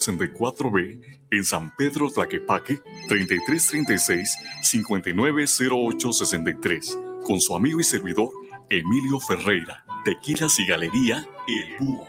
64B en San Pedro Tlaquepaque 3336-590863 con su amigo y servidor Emilio Ferreira, Tequilas y Galería El Búho.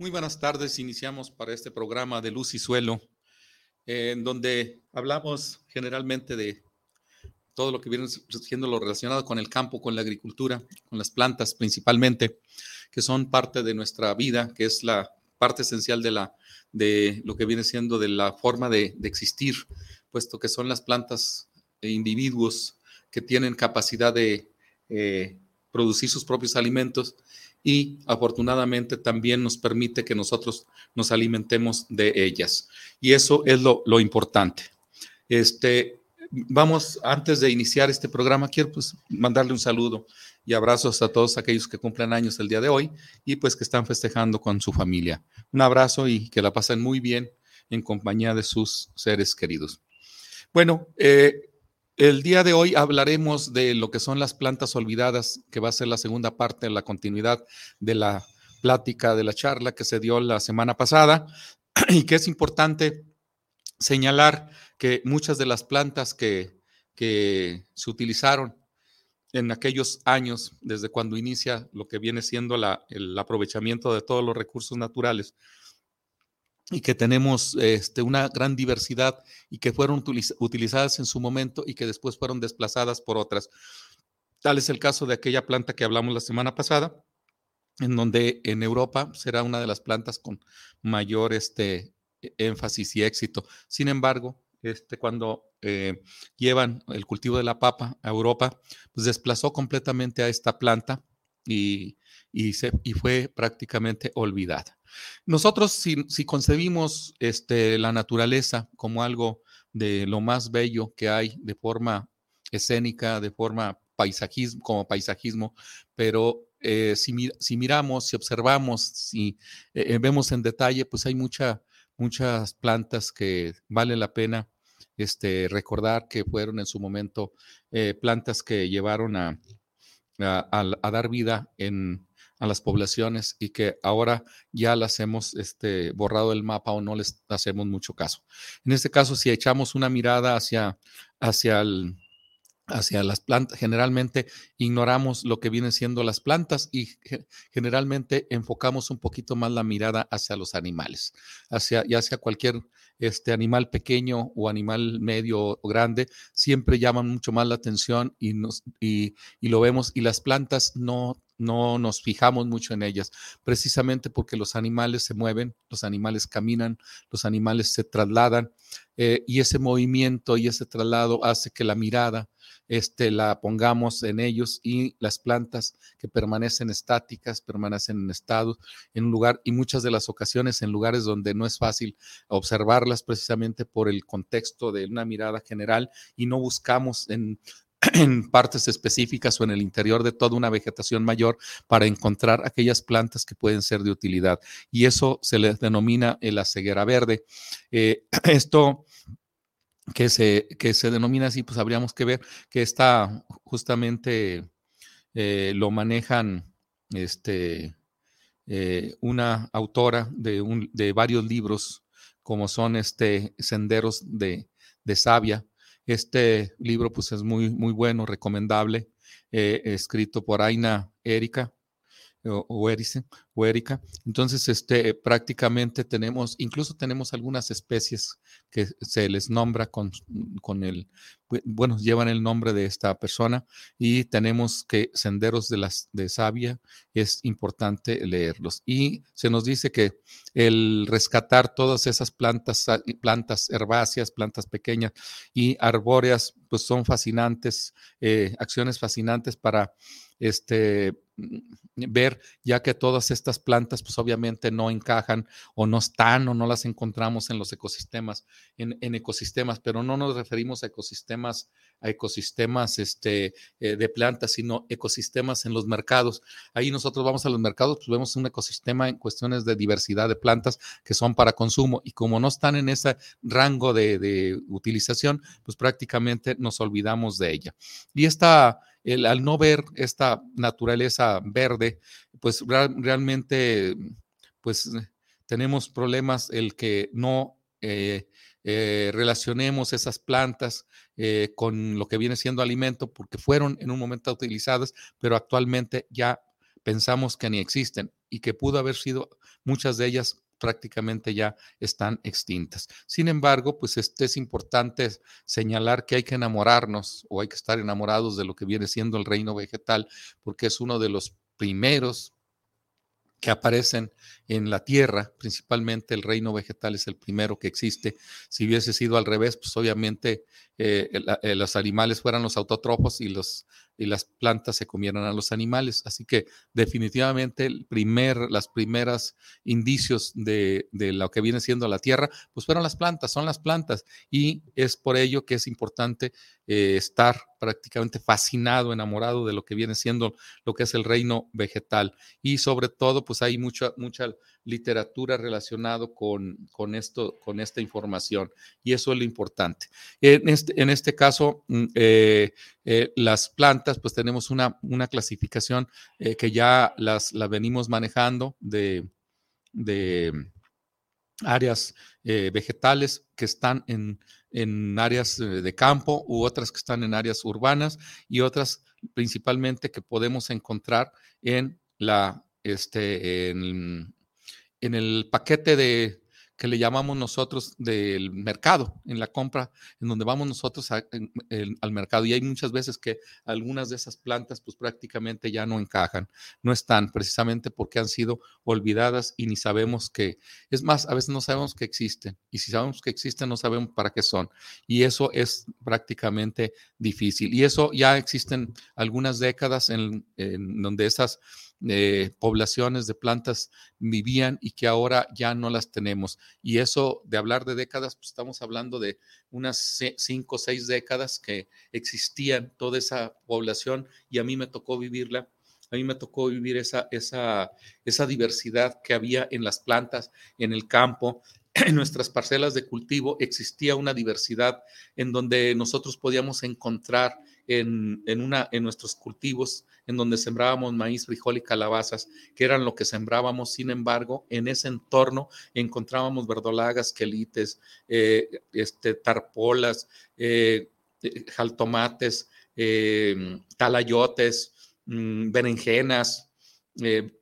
Muy buenas tardes. Iniciamos para este programa de Luz y Suelo, en donde hablamos generalmente de todo lo que viene siendo lo relacionado con el campo, con la agricultura, con las plantas principalmente que son parte de nuestra vida, que es la parte esencial de, la, de lo que viene siendo de la forma de, existir, puesto que son las plantas e individuos que tienen capacidad de eh, producir sus propios alimentos y afortunadamente también nos permite que nosotros nos alimentemos de ellas. Y eso es lo, lo importante. Este, vamos, antes de iniciar este programa, quiero pues mandarle un saludo y abrazos a todos aquellos que cumplen años el día de hoy y pues que están festejando con su familia. Un abrazo y que la pasen muy bien en compañía de sus seres queridos. Bueno, eh, el día de hoy hablaremos de lo que son las plantas olvidadas, que va a ser la segunda parte la continuidad de la plática, de la charla que se dio la semana pasada. Y que es importante señalar que muchas de las plantas que se utilizaron en aquellos años, desde cuando inicia lo que viene siendo el aprovechamiento de todos los recursos naturales, y que tenemos este, una gran diversidad y que fueron utilizadas en su momento y que después fueron desplazadas por otras. Tal es el caso de aquella planta que hablamos la semana pasada, en donde en Europa será una de las plantas con mayor este, énfasis y éxito. Sin embargo, este, cuando eh, llevan el cultivo de la papa a Europa, pues desplazó completamente a esta planta y, fue prácticamente olvidada. Nosotros, si, concebimos este, la naturaleza como algo de lo más bello que hay de forma escénica, de forma paisajismo, como paisajismo, pero eh, si, si, miramos, si observamos, si eh, vemos en detalle, pues hay mucha, muchas plantas que vale la pena este, recordar que fueron en su momento eh, plantas que llevaron a, a, dar vida en, a las poblaciones y que ahora ya las hemos este, borrado del mapa o no les hacemos mucho caso. En este caso, si echamos una mirada hacia, hacia el, hacia las plantas. Generalmente ignoramos lo que vienen siendo las plantas y generalmente enfocamos un poquito más la mirada hacia los animales, hacia, ya sea cualquier este animal pequeño o animal medio o grande, siempre llaman mucho más la atención y, nos, y, y lo vemos y las plantas no no nos fijamos mucho en ellas, precisamente porque los animales se mueven, los animales caminan, los animales se trasladan eh, y ese movimiento y ese traslado hace que la mirada este, la pongamos en ellos y las plantas que permanecen estáticas, permanecen en estado, en un lugar y muchas de las ocasiones en lugares donde no es fácil observarlas precisamente por el contexto de una mirada general y no buscamos en en partes específicas o en el interior de toda una vegetación mayor para encontrar aquellas plantas que pueden ser de utilidad. Y eso se le denomina la ceguera verde. Eh, esto que se, que se denomina así, pues habríamos que ver que está justamente eh, lo manejan este, eh, una autora de, un, de, varios libros, como son este, Senderos de, de Sabia, este libro pues es muy, muy bueno, recomendable, eh, escrito por Aina Erika o, o, Erika. Entonces, este, prácticamente tenemos, incluso tenemos algunas especies que se les nombra con, con el, bueno, llevan el nombre de esta persona y tenemos que senderos de las de savia es importante leerlos. Y se nos dice que el rescatar todas esas plantas, plantas herbáceas, plantas pequeñas y arbóreas, pues son fascinantes, eh, acciones fascinantes para este, ver, ya que todas estas plantas, pues obviamente no encajan o no están o no las encontramos en los ecosistemas, en, ecosistemas, pero no nos referimos a ecosistemas, a ecosistemas este, eh, de plantas, sino ecosistemas en los mercados. Ahí nosotros vamos a los mercados, pues vemos un ecosistema en cuestiones de diversidad de plantas que son para consumo y como no están en ese rango de, de utilización, pues prácticamente nos olvidamos de ella. Y esta el, al no ver esta naturaleza verde, pues realmente, pues tenemos problemas el que no eh, eh, relacionemos esas plantas eh, con lo que viene siendo alimento, porque fueron en un momento utilizadas, pero actualmente ya pensamos que ni existen y que pudo haber sido muchas de ellas prácticamente ya están extintas. Sin embargo, pues este es importante señalar que hay que enamorarnos o hay que estar enamorados de lo que viene siendo el reino vegetal, porque es uno de los primeros que aparecen en la tierra, principalmente el reino vegetal es el primero que existe. Si hubiese sido al revés, pues obviamente eh, eh, los animales fueran los autótrofos y los y las plantas se comieran a los animales. Así que definitivamente el primer, las primeras indicios de, lo que viene siendo la tierra, pues fueron las plantas, son las plantas. Y es por ello que es importante eh, estar prácticamente fascinado, enamorado de lo que viene siendo lo que es el reino vegetal. Y sobre todo, pues hay mucha, mucha literatura relacionado con, con, con esta información. Y eso es lo importante. En este, en este caso, mm, eh, eh, las plantas, pues tenemos una, una clasificación eh, que ya las la venimos manejando de, de áreas vegetales que están en, en áreas de campo u otras que están en áreas urbanas y otras principalmente que podemos encontrar en la este, en el paquete de que le llamamos nosotros del mercado, en la compra, en donde vamos nosotros al mercado. Y hay muchas veces que algunas de esas plantas pues prácticamente ya no encajan, no están, precisamente porque han sido olvidadas y ni sabemos que, es más, a veces no sabemos que existen. Y si sabemos que existen, no sabemos para qué son. Y eso es prácticamente difícil. Y eso ya existen algunas décadas en, donde esas eh, poblaciones de plantas vivían y que ahora ya no las tenemos. Y eso de hablar de décadas, pues estamos hablando de unas cinco o seis décadas que existían toda esa población y a mí me tocó vivirla. A mí me tocó vivir esa, esa, esa diversidad que había en las plantas, en el campo, en nuestras parcelas de cultivo existía una diversidad en donde nosotros podíamos encontrar en, una, en nuestros cultivos, en donde sembrábamos maíz, frijol y calabazas, que eran lo que sembrábamos. Sin embargo, en ese entorno encontrábamos verdolagas, quelites, eh, este, tarpolas, eh, eh, jaltomates, talayotes, mm, berenjenas,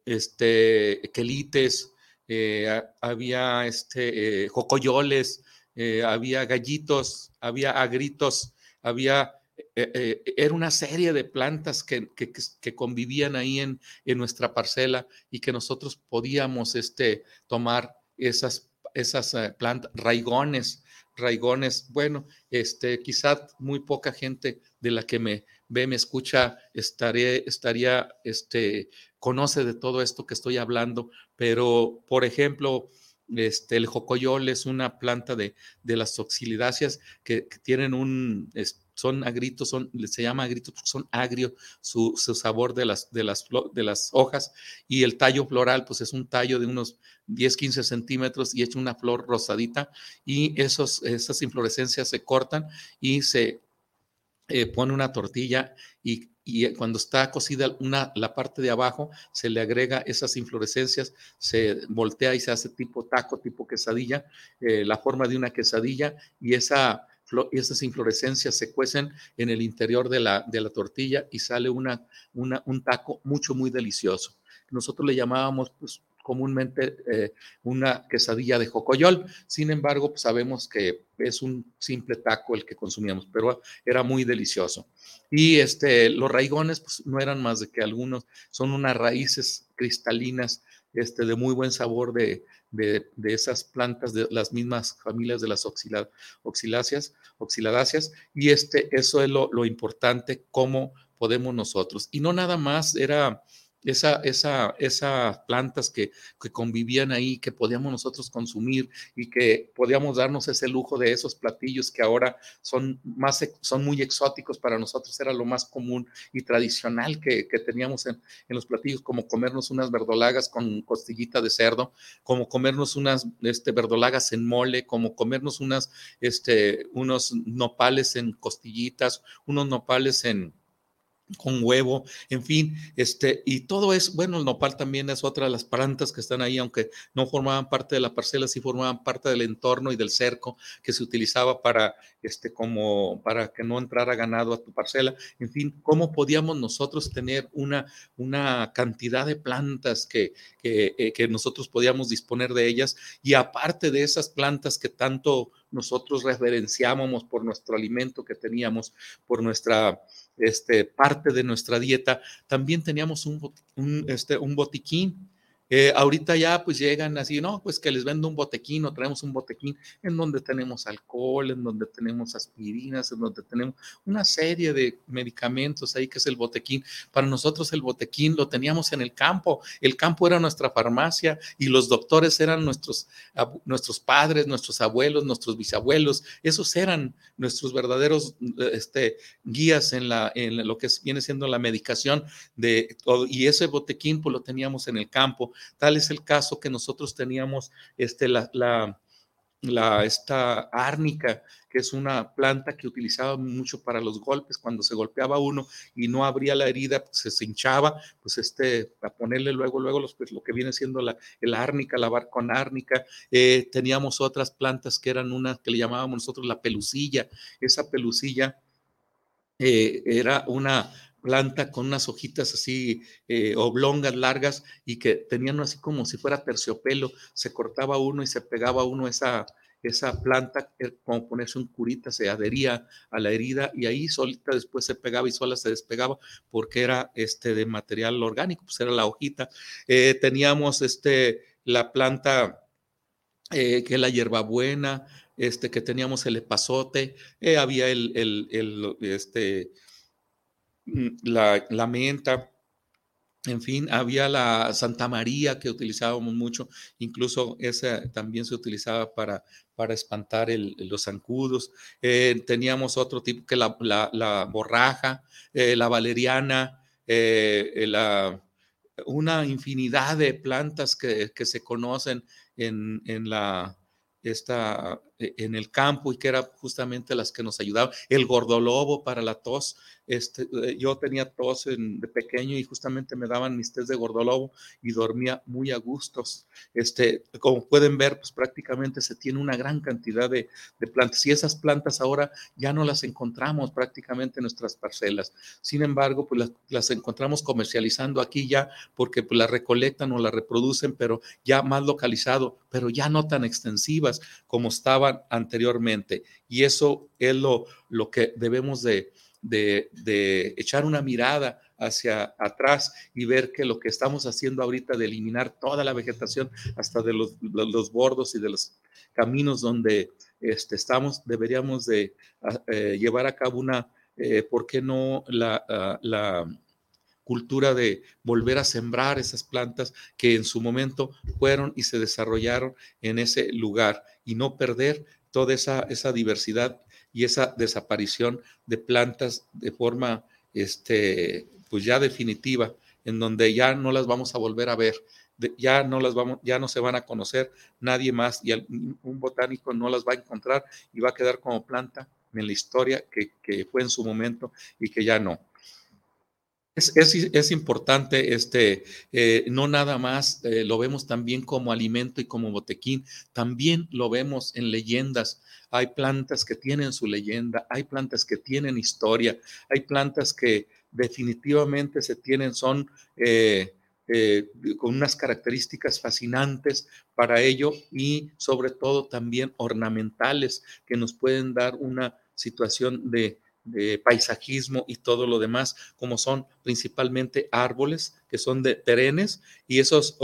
este, quelites, había este, jocoyoles, había gallitos, había agritos, había eh, eh, era una serie de plantas que, convivían ahí en, en, nuestra parcela y que nosotros podíamos este, tomar esas, esas eh, plantas, raigones, raigones. Bueno, este, quizá muy poca gente de la que me ve, me escucha, estaría, estaría, este, conoce de todo esto que estoy hablando, pero por ejemplo, este, el jocoyol es una planta de, de las oxilidáceas que, tienen un, son agritos, son, se llama agritos porque son agrio su, sabor de las, de, las, de las hojas y el tallo floral pues es un tallo de unos 10, 15 centímetros y hecho una flor rosadita y esos, esas inflorescencias se cortan y se eh, pone una tortilla y, cuando está cocida una, la parte de abajo, se le agrega esas inflorescencias, se voltea y se hace tipo taco, tipo quesadilla, eh, la forma de una quesadilla y esa y esas inflorescencias se cuecen en el interior de la, de la tortilla y sale una, una, un taco mucho, muy delicioso. Nosotros le llamábamos pues, comúnmente eh, una quesadilla de jocoyol. Sin embargo, pues, sabemos que es un simple taco el que consumíamos, pero era muy delicioso. Y este, los raigones pues, no eran más de que algunos, son unas raíces cristalinas este, de muy buen sabor de, de, esas plantas, de las mismas familias de las oxiláceas, oxiladáceas, y este, eso es lo, importante, cómo podemos nosotros. Y no nada más era esa, esa, esas plantas que, que, convivían ahí, que podíamos nosotros consumir y que podíamos darnos ese lujo de esos platillos que ahora son, más, son muy exóticos para nosotros, era lo más común y tradicional que, que teníamos en, en, los platillos, como comernos unas verdolagas con costillita de cerdo, como comernos unas este, verdolagas en mole, como comernos unas, este, unos nopales en costillitas, unos nopales en con huevo, en fin, este, y todo es, bueno, el nopal también es otra de las plantas que están ahí, aunque no formaban parte de la parcela, sí formaban parte del entorno y del cerco que se utilizaba para, este, como, para que no entrara ganado a tu parcela, en fin, cómo podíamos nosotros tener una, una cantidad de plantas que, que, eh, nosotros podíamos disponer de ellas, y aparte de esas plantas que tanto nosotros reverenciábamos por nuestro alimento que teníamos, por nuestra este, parte de nuestra dieta, también teníamos un, un, este, un botiquín eh, ahorita ya pues llegan así, no, pues que les vendo un botequín o traemos un botequín en donde tenemos alcohol, en donde tenemos aspirinas, en donde tenemos una serie de medicamentos ahí que es el botequín. Para nosotros el botequín lo teníamos en el campo, el campo era nuestra farmacia y los doctores eran nuestros, nuestros padres, nuestros abuelos, nuestros bisabuelos, esos eran nuestros verdaderos este, guías en, la, en lo que viene siendo la medicación de todo, y ese botequín pues lo teníamos en el campo Tal es el caso que nosotros teníamos este, la, la, esta árnica, que es una planta que utilizaba mucho para los golpes, cuando se golpeaba uno y no abría la herida, pues se hinchaba, pues este, a ponerle luego, luego los, pues, lo que viene siendo la el árnica, lavar con árnica. Eh, teníamos otras plantas que eran unas que le llamábamos nosotros la pelucilla. Esa pelucilla eh, era una planta con unas hojitas así eh, oblongas, largas, y que tenían así como si fuera terciopelo, se cortaba uno y se pegaba uno esa, esa planta, eh, como ponerse un curita, se adhería a la herida y ahí solita después se pegaba y sola se despegaba porque era este de material orgánico, pues era la hojita. Eh, teníamos este, la planta que es la hierbabuena, este, que teníamos el epazote, había el, el, el, este, Mm, la, menta, en fin, había la Santa María que utilizábamos mucho, incluso esa también se utilizaba para, para espantar los zancudos. Eh, teníamos otro tipo que la, la, borraja, eh, la valeriana, eh, una infinidad de plantas que, que se conocen en, en la, esta, en el campo y que eran justamente las que nos ayudaban. El gordolobo para la tos, este, eh, yo tenía tos de pequeño y justamente me daban mis test de gordolobo y dormía muy a gustos. Este, como pueden ver, pues prácticamente se tiene una gran cantidad de, plantas y esas plantas ahora ya no las encontramos prácticamente en nuestras parcelas. Sin embargo, pues las, encontramos comercializando aquí ya porque pues las recolectan o las reproducen, pero ya más localizado, pero ya no tan extensivas como anteriormente. Y eso es lo, lo que debemos de de, echar una mirada hacia atrás y ver que lo que estamos haciendo ahorita de eliminar toda la vegetación hasta de los, los bordos y de los caminos donde este, estamos, deberíamos de ah, eh, llevar a cabo una, eh, ¿por qué no la, ah, la cultura de volver a sembrar esas plantas que en su momento fueron y se desarrollaron en ese lugar y no perder toda esa, esa diversidad y esa desaparición de plantas de forma, este, pues ya definitiva, en donde ya no las vamos a volver a ver, ya no las vamos, ya no se van a conocer nadie más y un botánico no las va a encontrar y va a quedar como planta en la historia que, que fue en su momento y que ya no. Es, importante, este, eh, no nada más eh, lo vemos también como alimento y como botequín, también lo vemos en leyendas. Hay plantas que tienen su leyenda, hay plantas que tienen historia, hay plantas que definitivamente se tienen, son eh, con unas características fascinantes para ello y sobre todo también ornamentales que nos pueden dar una situación de paisajismo y todo lo demás, como son principalmente árboles que son de perennes y esos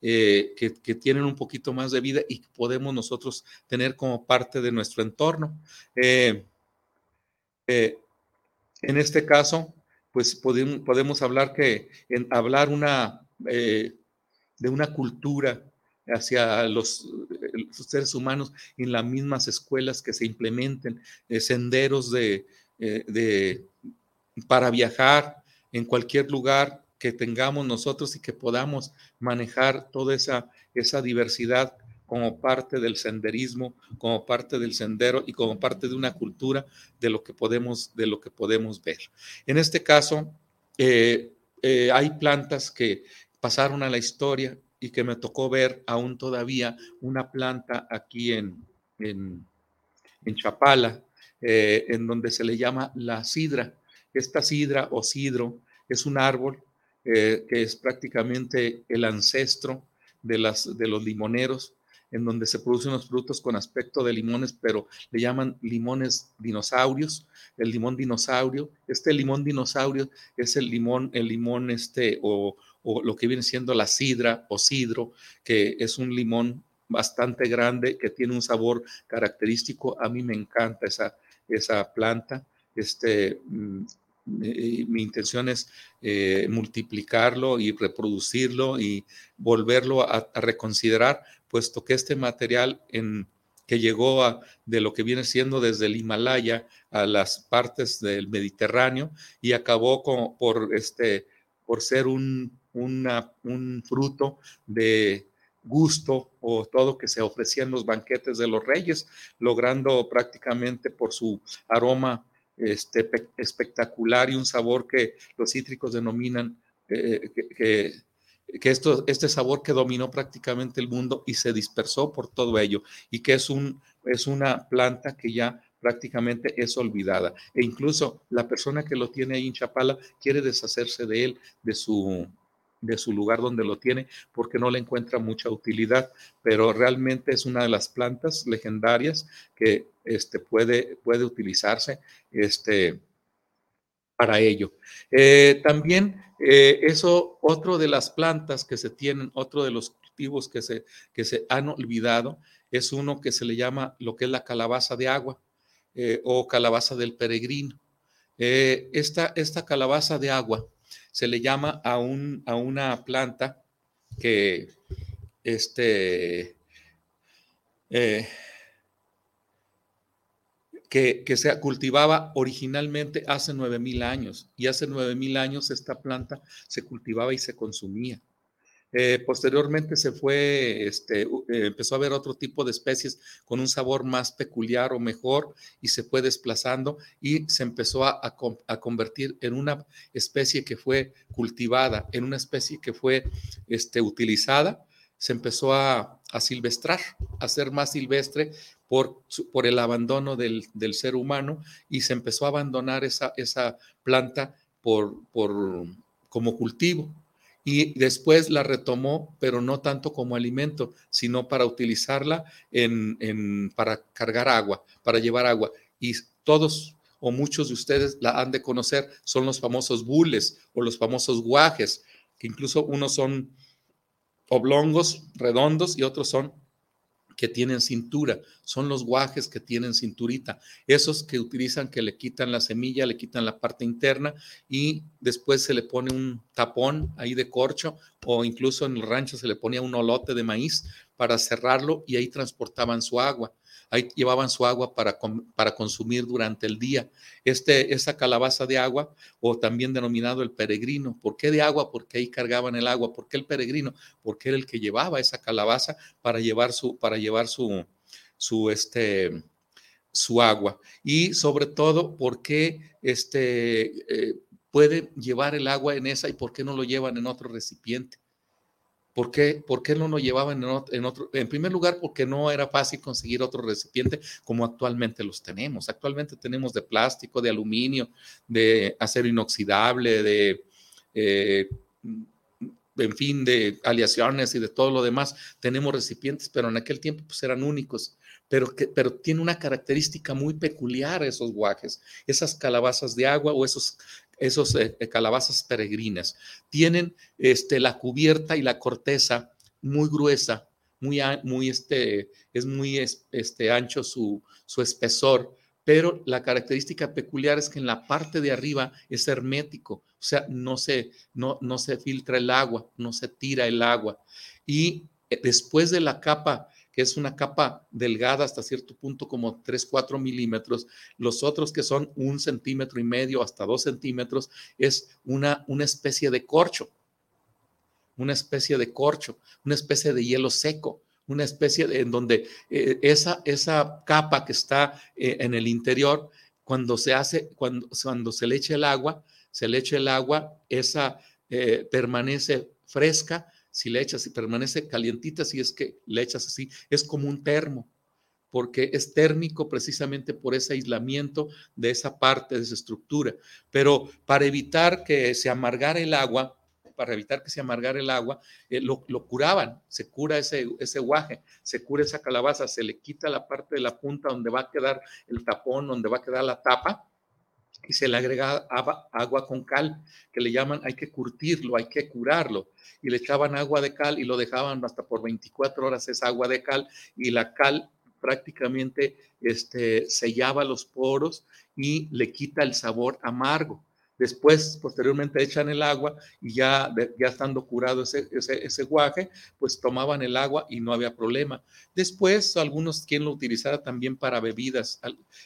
eh, que, tienen un poquito más de vida y podemos nosotros tener como parte de nuestro entorno. Eh, eh, en este caso, pues podemos, hablar que hablar una, de una cultura hacia los, seres humanos en las mismas escuelas que se implementen senderos de, de, para viajar en cualquier lugar que tengamos nosotros y que podamos manejar toda esa, esa diversidad como parte del senderismo, como parte del sendero y como parte de una cultura de lo que podemos, de lo que podemos ver. En este caso, eh, eh, hay plantas que pasaron a la historia y que me tocó ver aún todavía una planta aquí en, en, Chapala, eh, en donde se le llama la sidra. Esta sidra o sidro es un árbol que es prácticamente el ancestro de, las, de los limoneros en donde se producen los frutos con aspecto de limones, pero le llaman limones dinosaurios, el limón dinosaurio. Este limón dinosaurio es el limón, el limón este, o, lo que viene siendo la sidra o sidro, que es un limón bastante grande, que tiene un sabor característico. A mí me encanta esa, esa planta. Este, mm, mi intención es eh, multiplicarlo y reproducirlo y volverlo a, reconsiderar, puesto que este material en, que llegó a, de lo que viene siendo desde el Himalaya a las partes del Mediterráneo y acabó con, por, este, por ser un, un fruto de gusto o todo que se ofrecía en los banquetes de los reyes, logrando prácticamente por su aroma este, espectacular y un sabor que los cítricos denominan eh, que, que, esto, este sabor que dominó prácticamente el mundo y se dispersó por todo ello y que es, un, es una planta que ya prácticamente es olvidada. E incluso la persona que lo tiene ahí en Chapala quiere deshacerse de él, de su, de su lugar donde lo tiene porque no le encuentra mucha utilidad, pero realmente es una de las plantas legendarias que este, puede, puede utilizarse este, para ello. Eh, también eh, eso, otro de las plantas que se tienen, otro de los cultivos que se, que se han olvidado, es uno que se le llama lo que es la calabaza de agua eh, o calabaza del peregrino. esta, esta calabaza de agua, se le llama a, un, a una planta que, este, eh, que, que, se cultivaba originalmente hace 9.000 años y hace 9.000 años esta planta se cultivaba y se consumía. Eh, posteriormente se fue, este, eh, empezó a haber otro tipo de especies con un sabor más peculiar o mejor y se fue desplazando y se empezó a, convertir en una especie que fue cultivada, en una especie que fue este, utilizada, se empezó a, a silvestrar, a ser más silvestre por, por el abandono del, del, ser humano y se empezó a abandonar esa, esa planta por, por, como cultivo y después la retomó, pero no tanto como alimento, sino para utilizarla en, para cargar agua, para llevar agua. Y todos o muchos de ustedes la han de conocer, son los famosos bules o los famosos guajes, que incluso unos son oblongos, redondos, y otros son que tienen cintura, son los guajes que tienen cinturita, esos que utilizan que le quitan la semilla, le quitan la parte interna y después se le pone un tapón ahí de corcho o incluso en el rancho se le ponía un olote de maíz para cerrarlo y ahí transportaban su agua ahí llevaban su agua para, para consumir durante el día. Este, esa calabaza de agua, o también denominado el peregrino. ¿Por qué de agua? Porque ahí cargaban el agua. ¿Por qué el peregrino? Porque era el que llevaba esa calabaza para llevar su, para llevar su, su, este, su agua. Y sobre todo, ¿por qué este, eh, puede llevar el agua en esa y por qué no lo llevan en otro recipiente? ¿Por qué, ¿Por qué, no lo llevaban en otro, en primer lugar, porque no era fácil conseguir otro recipiente como actualmente los tenemos. Actualmente tenemos de plástico, de aluminio, de acero inoxidable, de, eh, en fin, de aleaciones y de todo lo demás. Tenemos recipientes, pero en aquel tiempo pues eran únicos. Pero, que, pero tiene una característica muy peculiar esos guajes, esas calabazas de agua o esos esos eh, eh, calabazas peregrinas. Tienen este, la cubierta y la corteza muy gruesa, muy, muy este, es muy este, ancho su, su espesor, pero la característica peculiar es que en la parte de arriba es hermético, o sea, no se, no, no se filtra el agua, no se tira el agua. Y eh, después de la capa, es una capa delgada hasta cierto punto como 3, 4 milímetros, los otros que son un centímetro y medio hasta dos centímetros, es una, una especie de corcho, una especie de corcho, una especie de hielo seco una especie en donde eh, esa, esa capa que está eh, en el interior, cuando se hace, cuando, cuando se le echa el agua, se le echa el agua, esa permanece fresca, si le echas y permanece calientita, si es que le echas así, es como un termo, porque es térmico precisamente por ese aislamiento de esa parte, de esa estructura. Pero para evitar que se amargara el agua, para evitar que se amargara el agua, eh, lo, curaban, se cura ese, ese guaje, se cura esa calabaza, se le quita la parte de la punta donde va a quedar el tapón, donde va a quedar la tapa, y se le agrega agua con cal, que le llaman, hay que curtirlo, hay que curarlo. Y le echaban agua de cal y lo dejaban hasta por 24 horas esa agua de cal y la cal prácticamente este, sellaba los poros y le quita el sabor amargo. Después, posteriormente, echan el agua y ya, ya estando curado ese, ese, guaje, pues tomaban el agua y no había problema. Después, algunos quien lo utilizara también para bebidas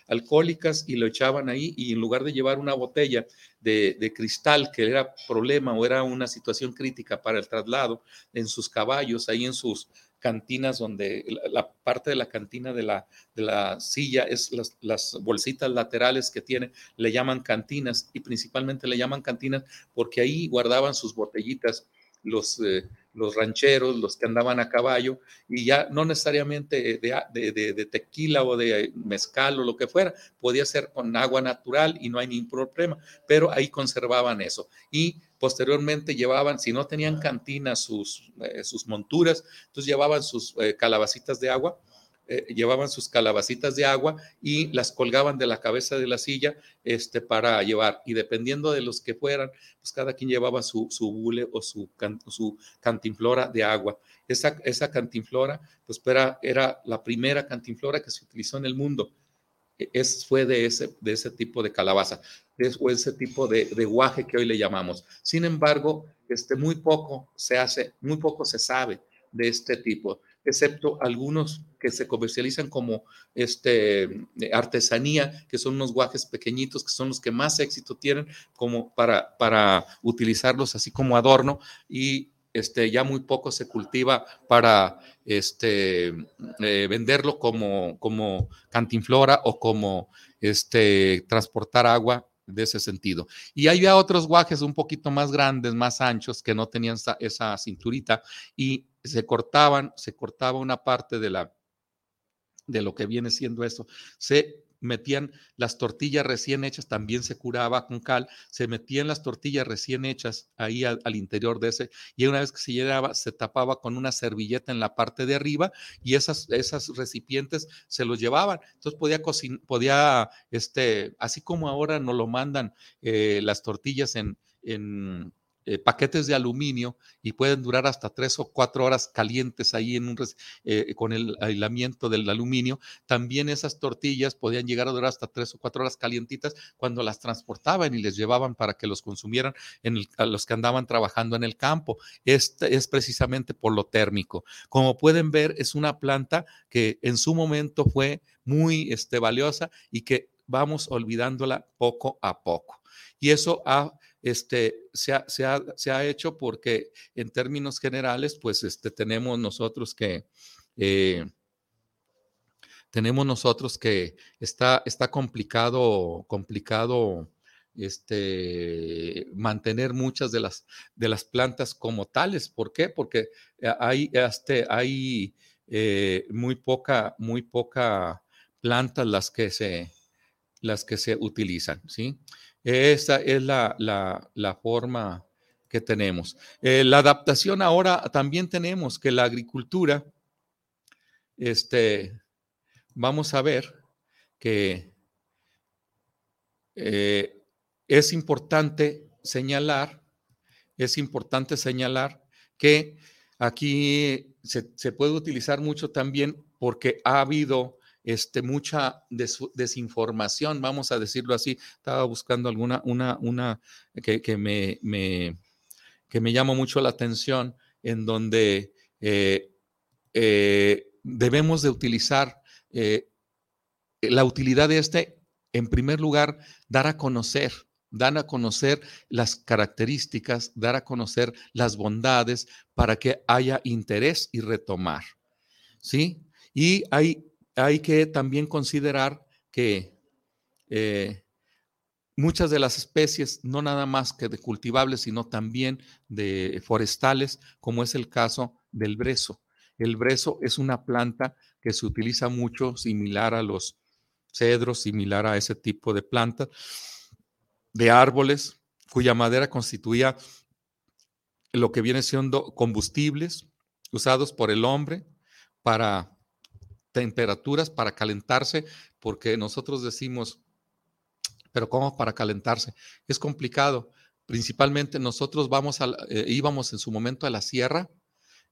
alcohólicas y lo echaban ahí y en lugar de llevar una botella de, de, cristal que era problema o era una situación crítica para el traslado en sus caballos, ahí en sus cantinas donde la, parte de la cantina de la, de la silla es las, las, bolsitas laterales que tiene, le llaman cantinas y principalmente le llaman cantinas porque ahí guardaban sus botellitas los, eh, los rancheros, los que andaban a caballo, y ya no necesariamente de, de, tequila o de mezcal o lo que fuera, podía ser con agua natural y no hay ningún problema, pero ahí conservaban eso. Y Posteriormente llevaban, si no tenían cantina, sus, eh, sus monturas, entonces llevaban sus eh, calabacitas de agua, eh, llevaban sus calabacitas de agua y las colgaban de la cabeza de la silla este, para llevar. Y dependiendo de los que fueran, pues cada quien llevaba su, su bule o su, su cantinflora de agua. Esa, esa cantinflora, pues era, era la primera cantinflora que se utilizó en el mundo. E, es, fue de ese, de ese tipo de calabaza o ese tipo de, de, guaje que hoy le llamamos. Sin embargo, este, muy poco se hace, muy poco se sabe de este tipo, excepto algunos que se comercializan como este, artesanía, que son unos guajes pequeñitos, que son los que más éxito tienen como para, para utilizarlos así como adorno y este, ya muy poco se cultiva para este, eh, venderlo como, como cantinflora o como este, transportar agua de ese sentido. Y había otros guajes un poquito más grandes, más anchos, que no tenían esa, cinturita y se cortaban, se cortaba una parte de la de lo que viene siendo eso, se metían las tortillas recién hechas, también se curaba con cal, se metían las tortillas recién hechas ahí al, interior de ese, y una vez que se llenaba, se tapaba con una servilleta en la parte de arriba y esas, esas recipientes se los llevaban. Entonces podía cocinar, podía, este, así como ahora nos lo mandan eh, las tortillas en, en eh, paquetes de aluminio y pueden durar hasta tres o cuatro horas calientes ahí en un, eh, con el aislamiento del aluminio. También esas tortillas podían llegar a durar hasta tres o cuatro horas calientitas cuando las transportaban y les llevaban para que los consumieran a los que andaban trabajando en el campo. Este es precisamente por lo térmico. Como pueden ver, es una planta que en su momento fue muy este, valiosa y que vamos olvidándola poco a poco. Y eso ha este, se, ha, se, ha, se, ha, hecho porque en términos generales, pues este, tenemos nosotros que... Eh, tenemos nosotros que está, está complicado, complicado este, mantener muchas de las, de las plantas como tales. ¿Por qué? Porque hay, este, hay eh, muy poca, muy poca plantas las que se, las que se utilizan, ¿sí? Esa es la, la, forma que tenemos. Eh, la adaptación ahora también tenemos que la agricultura, este, vamos a ver que eh, es importante señalar, es importante señalar que aquí se, se, puede utilizar mucho también porque ha habido este, mucha desinformación, vamos a decirlo así. Estaba buscando alguna, una, una que, me, me, que me llamó mucho la atención, en donde eh, eh, debemos de utilizar eh, la utilidad de este, en primer lugar, dar a conocer, dar a conocer las características, dar a conocer las bondades para que haya interés y retomar. ¿Sí? Y hay, hay que también considerar que eh, muchas de las especies, no nada más que de cultivables, sino también de forestales, como es el caso del brezo. El brezo es una planta que se utiliza mucho, similar a los cedros, similar a ese tipo de plantas, de árboles, cuya madera constituía lo que viene siendo combustibles usados por el hombre para temperaturas, para calentarse, porque nosotros decimos, pero ¿cómo para calentarse? Es complicado. Principalmente nosotros vamos a, eh, íbamos en su momento a la sierra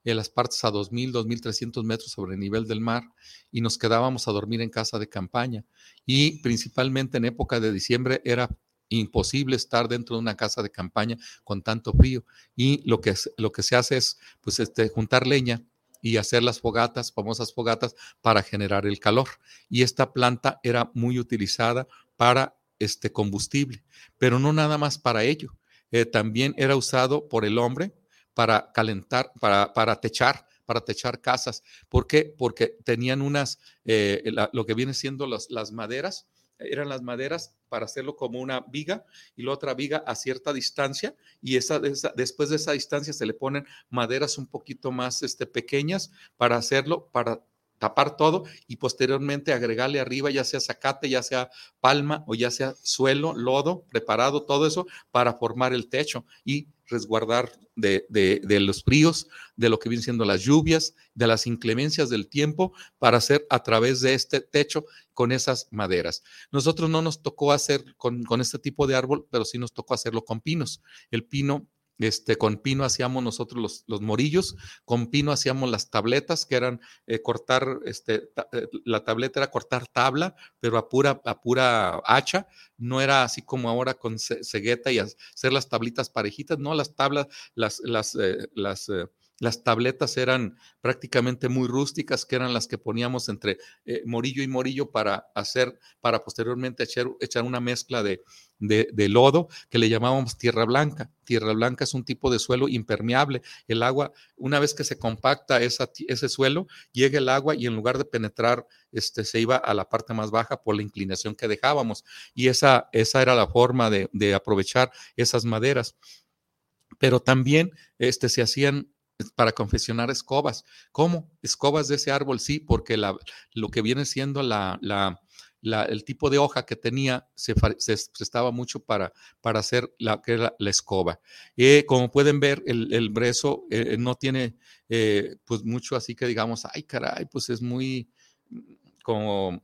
en las partes a 2.000, 2.300 metros sobre el nivel del mar y nos quedábamos a dormir en casa de campaña. Y principalmente en época de diciembre era imposible estar dentro de una casa de campaña con tanto frío. Y lo que, lo que se hace es pues, este, juntar leña y hacer las fogatas, famosas fogatas, para generar el calor. Y esta planta era muy utilizada para este combustible, pero no nada más para ello. Eh, también era usado por el hombre para calentar, para, para techar, para techar casas. ¿Por qué? Porque tenían unas, eh, lo que vienen siendo las maderas, eran las maderas para hacerlo como una viga y la otra viga a cierta distancia y esa, después de esa distancia se le ponen maderas un poquito más este, pequeñas para hacerlo, para tapar todo y posteriormente agregarle arriba ya sea zacate, ya sea palma o ya sea suelo, lodo, preparado, todo eso para formar el techo y resguardar de, los fríos, de lo que vienen siendo las lluvias, de las inclemencias del tiempo, para hacer a través de este techo con esas maderas. Nosotros no nos tocó hacer con, con este tipo de árbol, pero sí nos tocó hacerlo con pinos. El pino este, con pino hacíamos nosotros los, los, morillos, con pino hacíamos las tabletas, que eran eh, cortar, este, eh, la tableta era cortar tabla, pero a pura, a pura hacha, no era así como ahora con cegueta y hacer las tablitas parejitas, no, las tablas, las, las, eh, las las tabletas eran prácticamente muy rústicas, que eran las que poníamos entre morillo y morillo para hacer, para posteriormente echar, echar una mezcla de, de, lodo que le llamábamos tierra blanca. Tierra blanca es un tipo de suelo impermeable. El agua, una vez que se compacta esa, ese suelo, llega el agua y en lugar de penetrar, este, se iba a la parte más baja por la inclinación que dejábamos. Y esa, esa era la forma de, de aprovechar esas maderas. Pero también este, se hacían para confeccionar escobas. ¿Cómo? Escobas de ese árbol, sí, porque la, lo que viene siendo la, la, el tipo de hoja que tenía se, se prestaba mucho para, para hacer la, que la escoba. Eh, como pueden ver, el, el brezo eh, no tiene eh, pues mucho así que digamos, ay caray, pues es muy como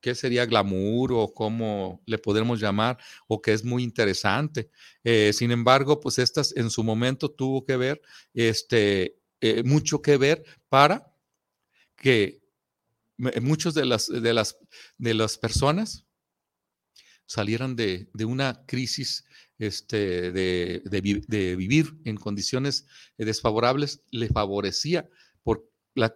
qué sería glamour o cómo le podemos llamar, o que es muy interesante. Eh, sin embargo, pues estas en su momento tuvo que ver, este, mucho que ver para que muchos de las, de las, de las personas salieran de, una crisis este, de, de, vivir en condiciones desfavorables, le favorecía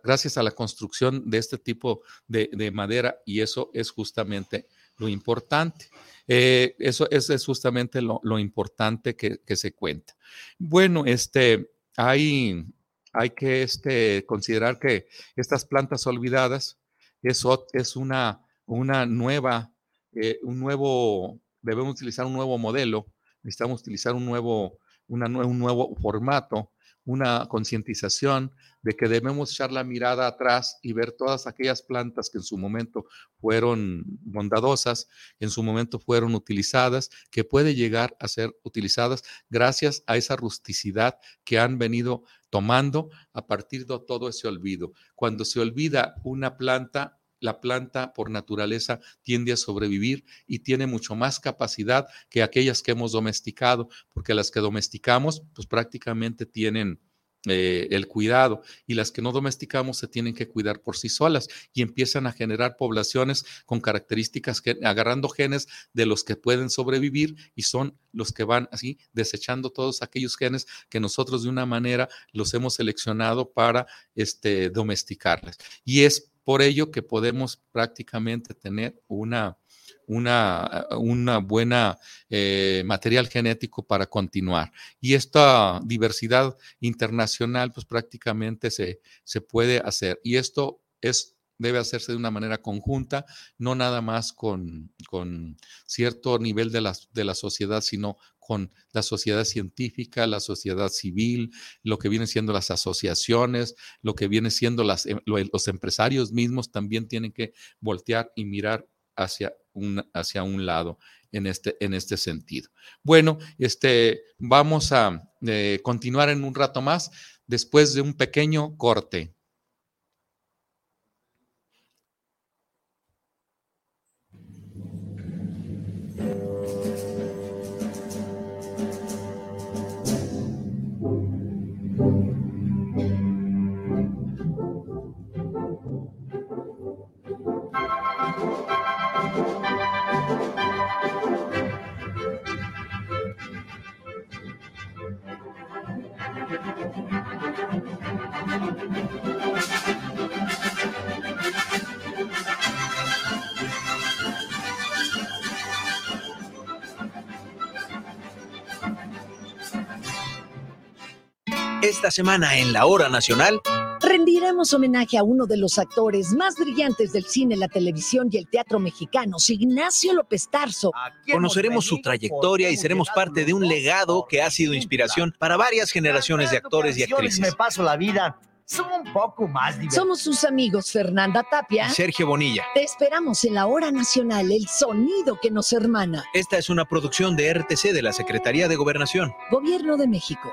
gracias a la construcción de este tipo de, madera y eso es justamente lo importante. Eh, eso, es justamente lo, importante que, se cuenta. Bueno, este, hay, hay que este, considerar que estas plantas olvidadas es, es una, una nueva, eh, un nuevo, debemos utilizar un nuevo modelo, necesitamos utilizar un nuevo, una, un nuevo formato una concientización de que debemos echar la mirada atrás y ver todas aquellas plantas que en su momento fueron bondadosas, en su momento fueron utilizadas, que puede llegar a ser utilizadas gracias a esa rusticidad que han venido tomando a partir de todo ese olvido. Cuando se olvida una planta, la planta por naturaleza tiende a sobrevivir y tiene mucho más capacidad que aquellas que hemos domesticado, porque las que domesticamos, pues prácticamente tienen eh, el cuidado y las que no domesticamos se tienen que cuidar por sí solas y empiezan a generar poblaciones con características, agarrando genes de los que pueden sobrevivir y son los que van así desechando todos aquellos genes que nosotros de una manera los hemos seleccionado para este, domesticarles. Y es por ello que podemos prácticamente tener una una, una buena eh, material genético para continuar. Y esta diversidad internacional, pues prácticamente se, se puede hacer. Y esto es debe hacerse de una manera conjunta, no nada más con, con cierto nivel de la, de la, sociedad, sino con la sociedad científica, la sociedad civil, lo que vienen siendo las asociaciones, lo que vienen siendo las, em, los empresarios mismos también tienen que voltear y mirar hacia un, hacia un lado en este, en este sentido. Bueno, este, vamos a eh, continuar en un rato más después de un pequeño corte. Esta semana en la Hora Nacional rendiremos homenaje a uno de los actores más brillantes del cine, la televisión y el teatro mexicano, Ignacio López Tarso. Conoceremos su trayectoria y seremos parte de un legado que ha sido inspiración para varias generaciones de actores y actrices. me paso la vida son un poco más Somos sus amigos Fernanda Tapia y Sergio Bonilla. Te esperamos en la hora nacional, el sonido que nos hermana. Esta es una producción de RTC de la Secretaría de Gobernación. Gobierno de México.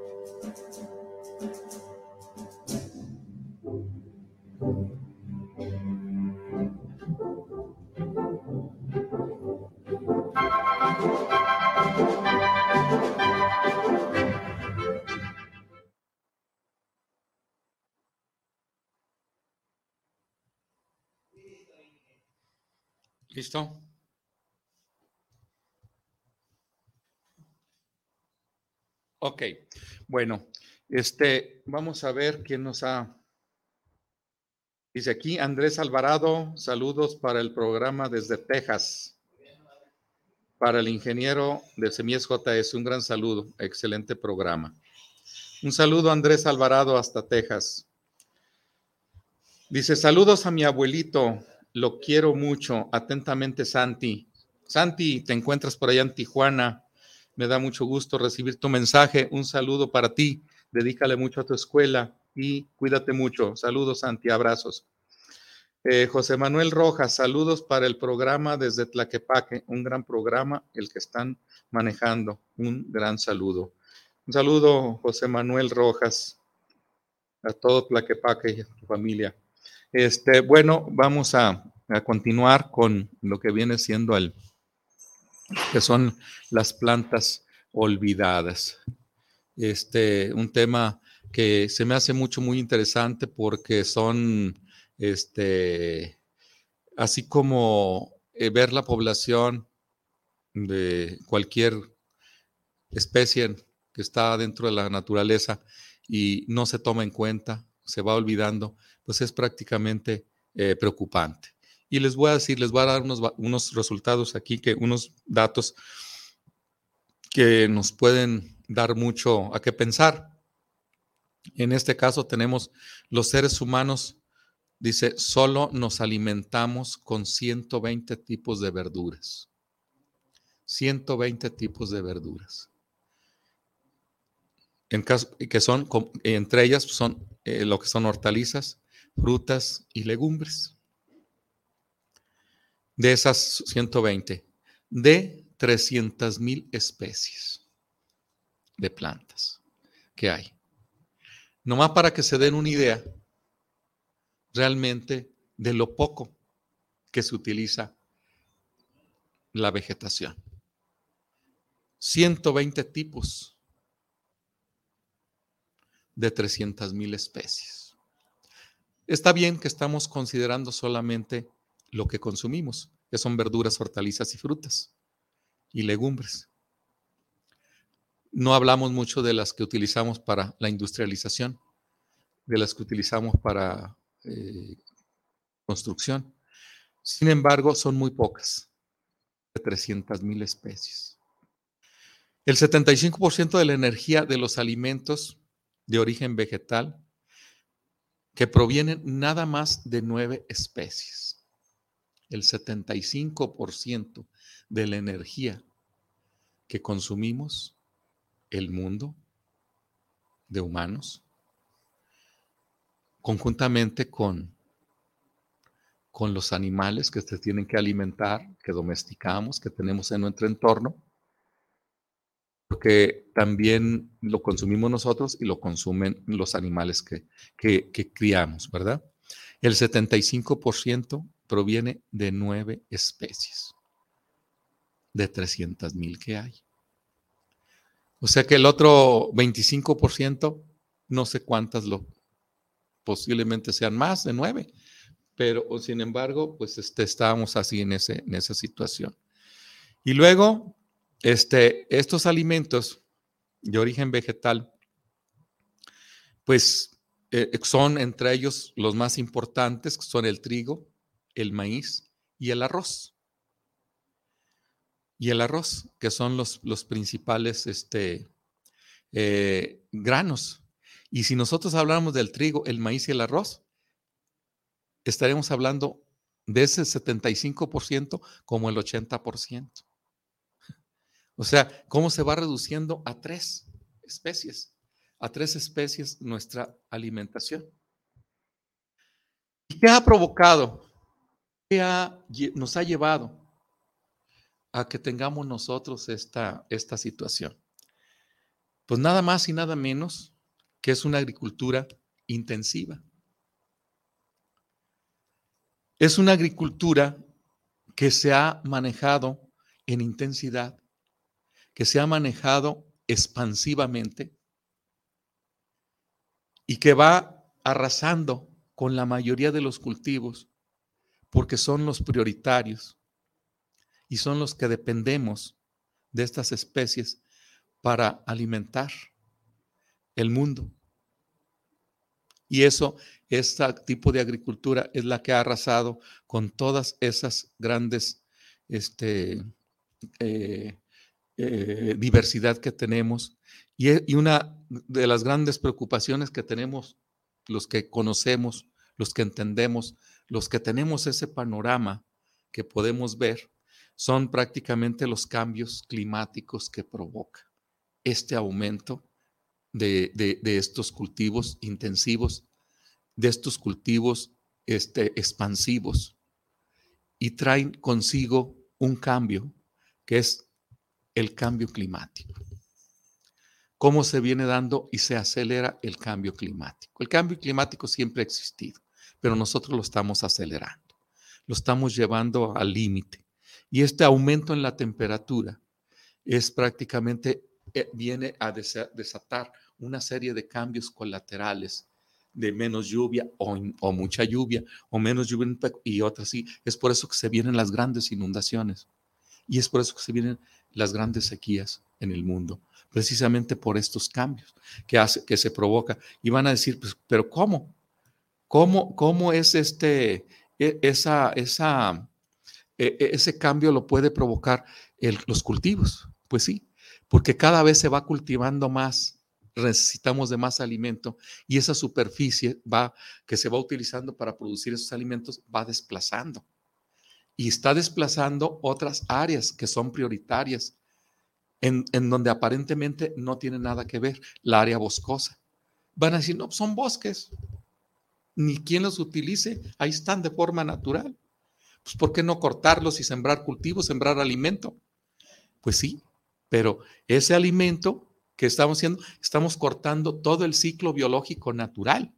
¿Listo? Ok, bueno, este, vamos a ver quién nos ha Dice aquí Andrés Alvarado, saludos para el programa desde Texas. Para el ingeniero de Semillas JS, un gran saludo, excelente programa. Un saludo Andrés Alvarado hasta Texas. Dice, saludos a mi abuelito, lo quiero mucho, atentamente Santi. Santi, te encuentras por allá en Tijuana, me da mucho gusto recibir tu mensaje, un saludo para ti, dedícale mucho a tu escuela y cuídate mucho. Saludos, Santi, abrazos. Eh, José Manuel Rojas, saludos para el programa desde Tlaquepaque, un gran programa el que están manejando. Un gran saludo. Un saludo, José Manuel Rojas, a todo Tlaquepaque y a tu familia. Este, bueno, vamos a, a continuar con lo que viene siendo el, que son las plantas olvidadas. Este, un tema que se me hace mucho, muy interesante porque son, este, así como eh, ver la población de cualquier especie que está dentro de la naturaleza y no se toma en cuenta, se va olvidando, pues es prácticamente eh, preocupante. Y les voy a decir, les voy a dar unos, unos resultados aquí, que unos datos que nos pueden dar mucho a qué pensar. En este caso tenemos los seres humanos, dice, solo nos alimentamos con 120 tipos de verduras. 120 tipos de verduras. En caso, que son, entre ellas son eh, lo que son hortalizas, frutas y legumbres. De esas 120, de 300 mil especies de plantas que hay. Nomás para que se den una idea realmente de lo poco que se utiliza la vegetación. 120 tipos de 300 mil especies. Está bien que estamos considerando solamente lo que consumimos, que son verduras, hortalizas y frutas y legumbres. No hablamos mucho de las que utilizamos para la industrialización, de las que utilizamos para eh, construcción. Sin embargo, son muy pocas, de 300 mil especies. El 75% de la energía de los alimentos de origen vegetal que provienen nada más de nueve especies. El 75% de la energía que consumimos, el mundo de humanos, conjuntamente con, con los animales que se tienen que alimentar, que domesticamos, que tenemos en nuestro entorno, porque también lo consumimos nosotros y lo consumen los animales que, que criamos, ¿verdad? El 75% proviene de nueve especies de 300 mil que hay. O sea que el otro 25%, no sé cuántas lo, posiblemente sean más de nueve, pero sin embargo, pues este, estábamos así en, ese, en esa situación. Y luego, este, estos alimentos de origen vegetal, pues eh, son entre ellos los más importantes, que son el trigo, el maíz y el arroz. Y el arroz, que son los, los principales este, eh, granos. Y si nosotros hablamos del trigo, el maíz y el arroz, estaremos hablando de ese 75% como el 80%. O sea, ¿cómo se va reduciendo a tres especies? A tres especies nuestra alimentación. ¿Y qué ha provocado? ¿Qué nos ha llevado a que tengamos nosotros esta, esta situación? Pues nada más y nada menos que es una agricultura intensiva. Es una agricultura que se ha manejado en intensidad que se ha manejado expansivamente y que va arrasando con la mayoría de los cultivos porque son los prioritarios y son los que dependemos de estas especies para alimentar el mundo. Y eso, este tipo de agricultura es la que ha arrasado con todas esas grandes este, eh, eh, diversidad que tenemos. Y, y una de las grandes preocupaciones que tenemos los que conocemos, los que entendemos, los que tenemos ese panorama que podemos ver, son prácticamente los cambios climáticos que provoca este aumento de, estos cultivos intensivos, de estos cultivos este, expansivos, y traen consigo un cambio que es el cambio climático. ¿Cómo se viene dando y se acelera el cambio climático? El cambio climático siempre ha existido, pero nosotros lo estamos acelerando, lo estamos llevando al límite. Y este aumento en la temperatura es prácticamente, eh, viene a desatar una serie de cambios colaterales de menos lluvia o, o, mucha lluvia o menos lluvia y otras sí. Es por eso que se vienen las grandes inundaciones y es por eso que se vienen las grandes sequías en el mundo, precisamente por estos cambios que, hace, que se provoca. Y van a decir, pues, pero ¿cómo? ¿Cómo, cómo es este, e, esa, esa, e, e, ese cambio lo puede provocar los cultivos? Pues sí, porque cada vez se va cultivando más necesitamos de más alimento y esa superficie que se va utilizando para producir esos alimentos va desplazando y está desplazando otras áreas que son prioritarias, en, donde aparentemente no tiene nada que ver, la área boscosa. Van a decir, no, son bosques, ni quien los utilice, ahí están de forma natural. Pues, ¿por qué no cortarlos y sembrar cultivos, sembrar alimento? Pues sí, pero ese alimento que estamos haciendo, estamos cortando todo el ciclo biológico natural,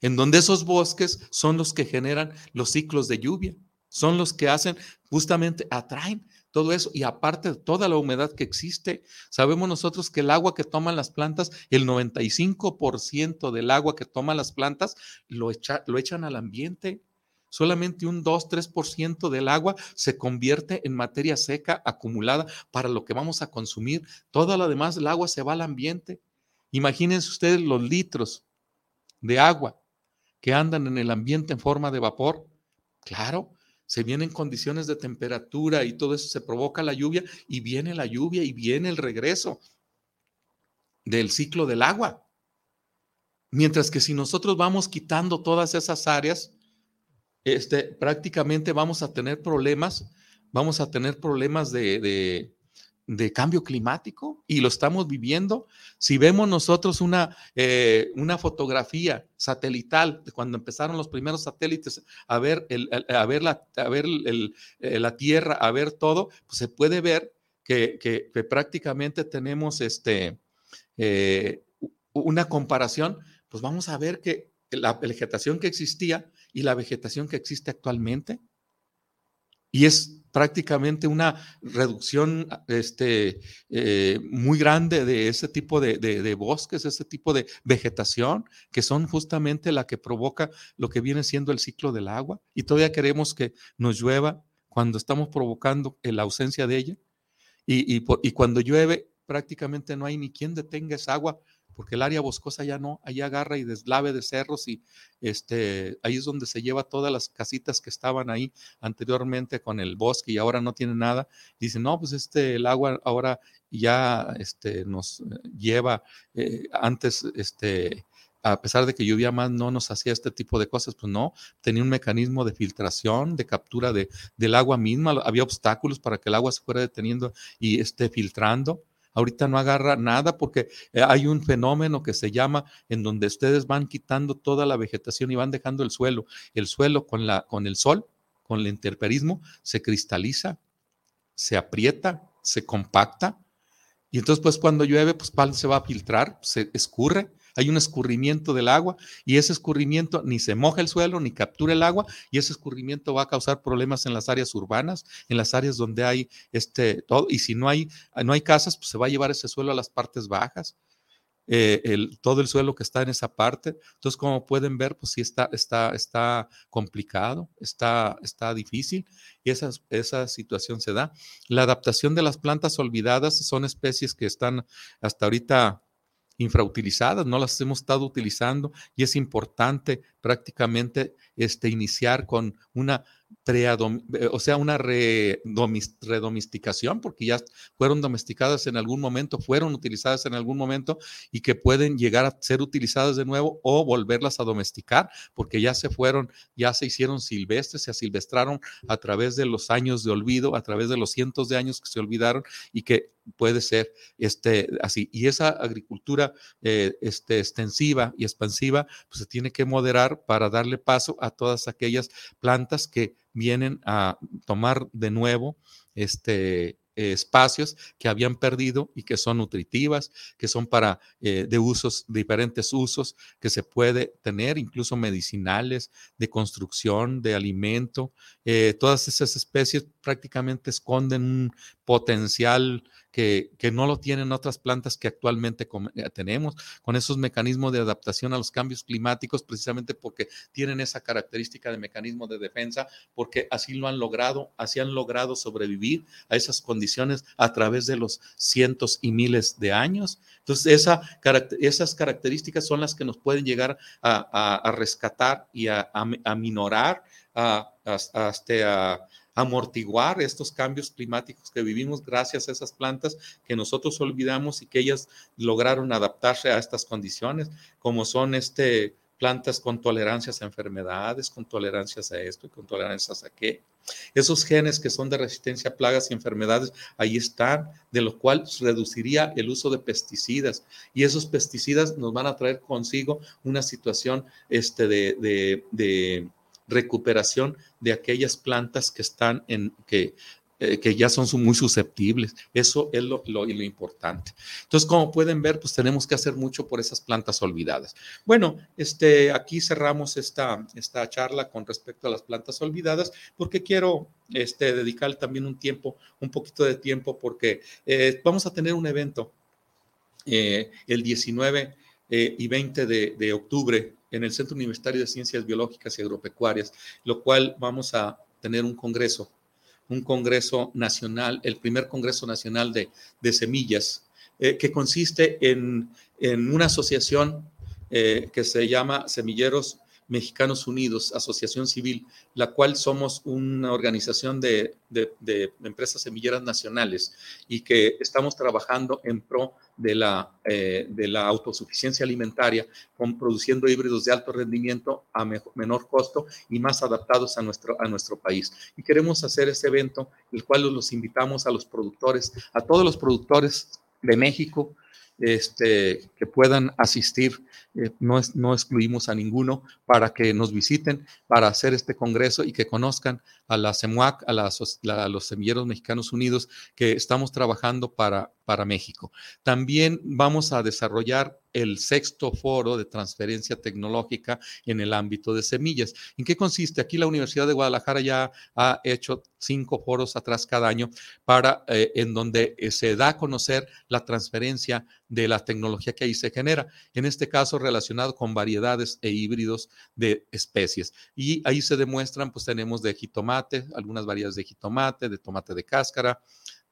en donde esos bosques son los que generan los ciclos de lluvia, son los que hacen, justamente atraen todo eso y aparte de toda la humedad que existe, sabemos nosotros que el agua que toman las plantas, el 95% del agua que toman las plantas lo, lo echan al ambiente Solamente un 2-3% del agua se convierte en materia seca acumulada para lo que vamos a consumir. Todo lo demás del agua se va al ambiente. Imagínense ustedes los litros de agua que andan en el ambiente en forma de vapor. Claro, se vienen condiciones de temperatura y todo eso se provoca la lluvia y viene la lluvia y viene el regreso del ciclo del agua. Mientras que si nosotros vamos quitando todas esas áreas, este, prácticamente vamos a tener problemas, vamos a tener problemas de, cambio climático y lo estamos viviendo. Si vemos nosotros una, eh, una fotografía satelital de cuando empezaron los primeros satélites a ver, el, a ver, la, a ver la Tierra, a ver todo, pues se puede ver que, prácticamente tenemos este, eh, una comparación, pues vamos a ver que la vegetación que existía y la vegetación que existe actualmente. Y es prácticamente una reducción este, eh, muy grande de ese tipo de, bosques, ese tipo de vegetación, que son justamente la que provoca lo que viene siendo el ciclo del agua. Y todavía queremos que nos llueva cuando estamos provocando la ausencia de ella. Y, y cuando llueve, prácticamente no hay ni quien detenga esa agua porque el área boscosa ya no, ahí agarra y deslave de cerros y este, ahí es donde se lleva todas las casitas que estaban ahí anteriormente con el bosque y ahora no tiene nada. Dicen, no, pues este, el agua ahora ya este, nos eh, lleva, eh, antes, este, a pesar de que llovía más, no nos hacía este tipo de cosas, pues no, tenía un mecanismo de filtración, de captura de, del agua misma, había obstáculos para que el agua se fuera deteniendo y esté filtrando ahorita no agarra nada porque eh, hay un fenómeno que se llama en donde ustedes van quitando toda la vegetación y van dejando el suelo. El suelo con, la, con el sol, con el interperismo, se cristaliza, se aprieta, se compacta. Y entonces, pues cuando llueve, pues se va a filtrar, se escurre hay un escurrimiento del agua y ese escurrimiento ni se moja el suelo ni captura el agua y ese escurrimiento va a causar problemas en las áreas urbanas, en las áreas donde hay este todo y si no hay no hay casas, pues se va a llevar ese suelo a las partes bajas. Eh, el, todo el suelo que está en esa parte. Entonces, como pueden ver, pues sí está, está, está complicado, está, está difícil y esa, esa situación se da. La adaptación de las plantas olvidadas son especies que están hasta ahorita infrautilizadas, no las hemos estado utilizando y es importante prácticamente este, iniciar con una o sea, una redomesticación, porque ya fueron domesticadas en algún momento, fueron utilizadas en algún momento y que pueden llegar a ser utilizadas de nuevo o volverlas a domesticar, porque ya se fueron, ya se hicieron silvestres, se asilvestraron a través de los años de olvido, a través de los cientos de años que se olvidaron y que puede ser este, así. Y esa agricultura eh, este, extensiva y expansiva, pues se tiene que moderar para darle paso a todas aquellas plantas que vienen a tomar de nuevo este, espacios que habían perdido y que son nutritivas, que son para eh, de usos, diferentes usos que se puede tener, incluso medicinales, de construcción, de alimento. Eh, todas esas especies prácticamente esconden un potencial que, no lo tienen otras plantas que actualmente eh, tenemos, con esos mecanismos de adaptación a los cambios climáticos, precisamente porque tienen esa característica de mecanismo de defensa, porque así lo han logrado, así han logrado sobrevivir a esas condiciones a través de los cientos y miles de años. Entonces, esa, esas características son las que nos pueden llegar a, rescatar y a, minorar, a, este, a amortiguar estos cambios climáticos que vivimos gracias a esas plantas que nosotros olvidamos y que ellas lograron adaptarse a estas condiciones, como son este, plantas con tolerancias a enfermedades, con tolerancias a esto y con tolerancias a qué. Esos genes que son de resistencia a plagas y enfermedades, ahí están, de lo cual reduciría el uso de pesticidas. Y esos pesticidas nos van a traer consigo una situación este, de, de recuperación de aquellas plantas que están en, que, eh, que ya son muy susceptibles. Eso es lo, lo, lo, importante. Entonces, como pueden ver, pues tenemos que hacer mucho por esas plantas olvidadas. Bueno, este, aquí cerramos esta, esta charla con respecto a las plantas olvidadas, porque quiero este, dedicar también un tiempo, un poquito de tiempo, porque eh, vamos a tener un evento eh, el 19 y 20 de, de octubre en el Centro Universitario de Ciencias Biológicas y Agropecuarias, lo cual vamos a tener un congreso, un congreso nacional, el primer congreso nacional de, semillas, eh, que consiste en, una asociación eh, que se llama Semilleros Mexicanos Unidos, Asociación Civil, la cual somos una organización de, empresas semilleras nacionales y que estamos trabajando en pro de la, eh, de la autosuficiencia alimentaria, produciendo híbridos de alto rendimiento a menor costo y más adaptados a nuestro, a nuestro país. Y queremos hacer ese evento, el cual los invitamos a los productores, a todos los productores de México, este, que puedan asistir, eh, no, no excluimos a ninguno, para que nos visiten, para hacer este congreso y que conozcan a la CEMUAC, a, a los Semilleros Mexicanos Unidos, que estamos trabajando para, para México. También vamos a desarrollar el sexto foro de transferencia tecnológica en el ámbito de semillas. ¿En qué consiste? Aquí la Universidad de Guadalajara ya ha hecho cinco foros atrás cada año para eh, en donde eh, se da a conocer la transferencia de la tecnología que ahí se genera. En este caso relacionado con variedades e híbridos de especies. Y ahí se demuestran, pues tenemos de jitomate, algunas variedades de jitomate, de tomate de cáscara,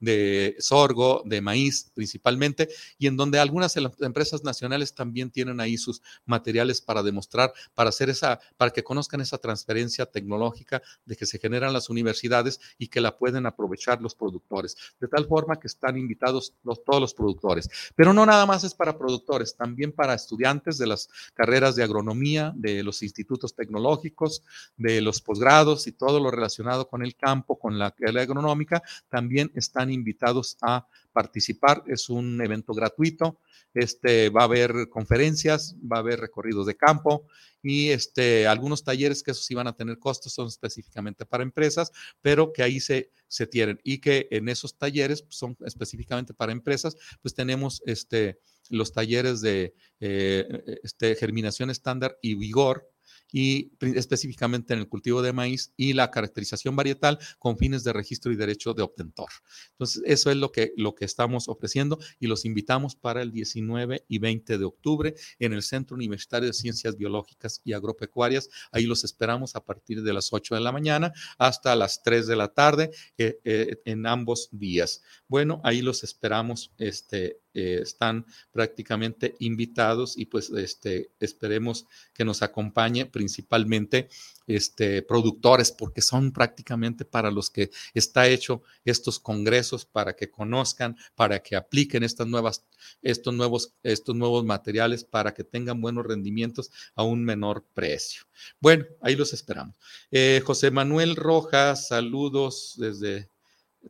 de sorgo, de maíz principalmente, y en donde algunas empresas nacionales también tienen ahí sus materiales para demostrar, para hacer esa, para que conozcan esa transferencia tecnológica de que se generan las universidades y que la pueden aprovechar los productores, de tal forma que están invitados todos los productores. Pero no nada más es para productores, también para estudiantes de las carreras de agronomía, de los institutos tecnológicos, de los posgrados y todo lo relacionado con el campo, con la, la agronómica, también están invitados a participar. Es un evento gratuito. Este, va a haber conferencias, va a haber recorridos de campo y este, algunos talleres que esos sí van a tener costos, son específicamente para empresas, pero que ahí se, se tienen y que en esos talleres pues, son específicamente para empresas, pues tenemos este, los talleres de eh, este, germinación estándar y vigor, y específicamente en el cultivo de maíz y la caracterización varietal con fines de registro y derecho de obtentor. Entonces, eso es lo que, lo que estamos ofreciendo y los invitamos para el 19 y 20 de octubre en el Centro Universitario de Ciencias Biológicas y Agropecuarias. Ahí los esperamos a partir de las 8 de la mañana hasta las 3 de la tarde eh, eh, en ambos días. Bueno, ahí los esperamos este, eh, están prácticamente invitados y pues este, esperemos que nos acompañe principalmente este, productores, porque son prácticamente para los que está hecho estos congresos, para que conozcan, para que apliquen estas nuevas, estos, nuevos, estos nuevos materiales, para que tengan buenos rendimientos a un menor precio. Bueno, ahí los esperamos. Eh, José Manuel Rojas, saludos desde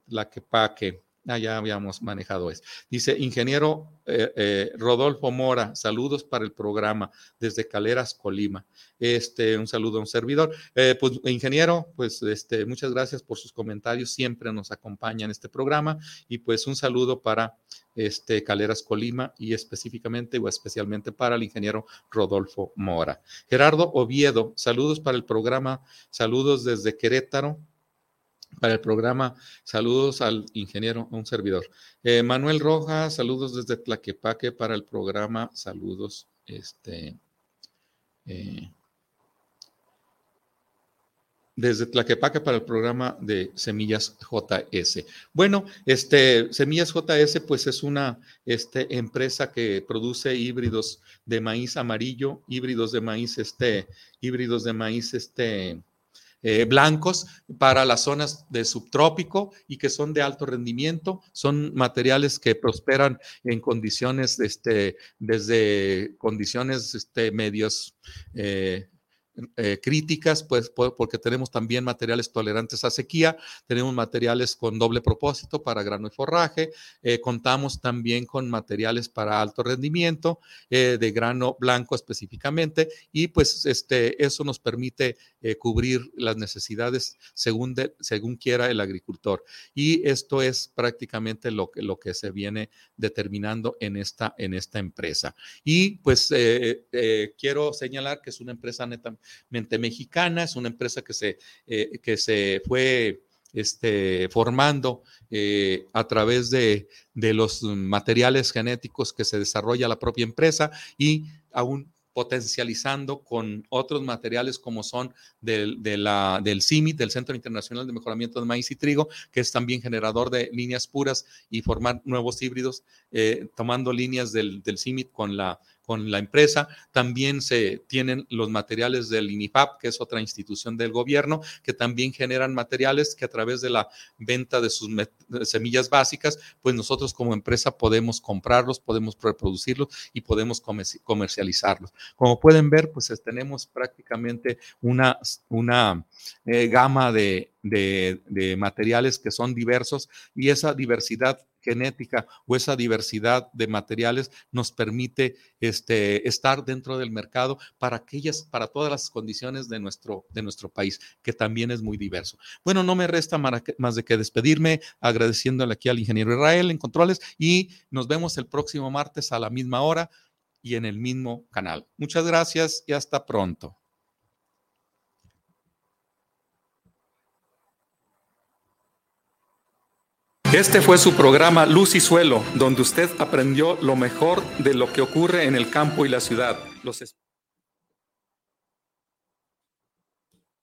la Quepaque. Ah, ya habíamos manejado eso. Dice, ingeniero eh, eh, Rodolfo Mora, saludos para el programa desde Caleras, Colima. Este, un saludo a un servidor. Eh, pues, ingeniero, pues, este, muchas gracias por sus comentarios. Siempre nos acompaña en este programa. Y pues, un saludo para este, Caleras, Colima y específicamente o especialmente para el ingeniero Rodolfo Mora. Gerardo Oviedo, saludos para el programa. Saludos desde Querétaro para el programa. Saludos al ingeniero, un servidor. Eh, Manuel Rojas, saludos desde Tlaquepaque para el programa. Saludos, este, eh, desde Tlaquepaque para el programa de Semillas JS. Bueno, este Semillas JS pues es una este, empresa que produce híbridos de maíz amarillo, híbridos de maíz este, híbridos de maíz este, eh, blancos para las zonas de subtrópico y que son de alto rendimiento. Son materiales que prosperan en condiciones, este, desde condiciones este, medios eh, eh, críticas, pues porque tenemos también materiales tolerantes a sequía, tenemos materiales con doble propósito para grano y forraje, eh, contamos también con materiales para alto rendimiento, eh, de grano blanco específicamente, y pues este, eso nos permite cubrir las necesidades según, según quiera el agricultor. Y esto es prácticamente lo que, lo que se viene determinando en esta, en esta empresa. Y pues quiero señalar que es una empresa netamente mente mexicana, es una empresa que se, eh, que se fue este, formando eh, a través de, de, los materiales genéticos que se desarrolla la propia empresa y aún potencializando con otros materiales como son del, del CIMIT, del Centro Internacional de Mejoramiento de Maíz y Trigo, que es también generador de líneas puras y formar nuevos híbridos, eh, tomando líneas del, del CIMIT con la con la empresa. También se tienen los materiales del INIFAP, que es otra institución del gobierno, que también generan materiales que a través de la venta de sus semillas básicas, pues nosotros como empresa podemos comprarlos, podemos reproducirlos y podemos comercializarlos. Como pueden ver, pues tenemos prácticamente una, una eh, gama de, de materiales que son diversos y esa diversidad genética o esa diversidad de materiales nos permite este, estar dentro del mercado para aquellas, para todas las condiciones de nuestro, de nuestro país, que también es muy diverso. Bueno, no me resta más de que despedirme, agradeciéndole aquí al ingeniero Israel en controles y nos vemos el próximo martes a la misma hora y en el mismo canal. Muchas gracias y hasta pronto. Este fue su programa Luz y Suelo, donde usted aprendió lo mejor de lo que ocurre en el campo y la ciudad.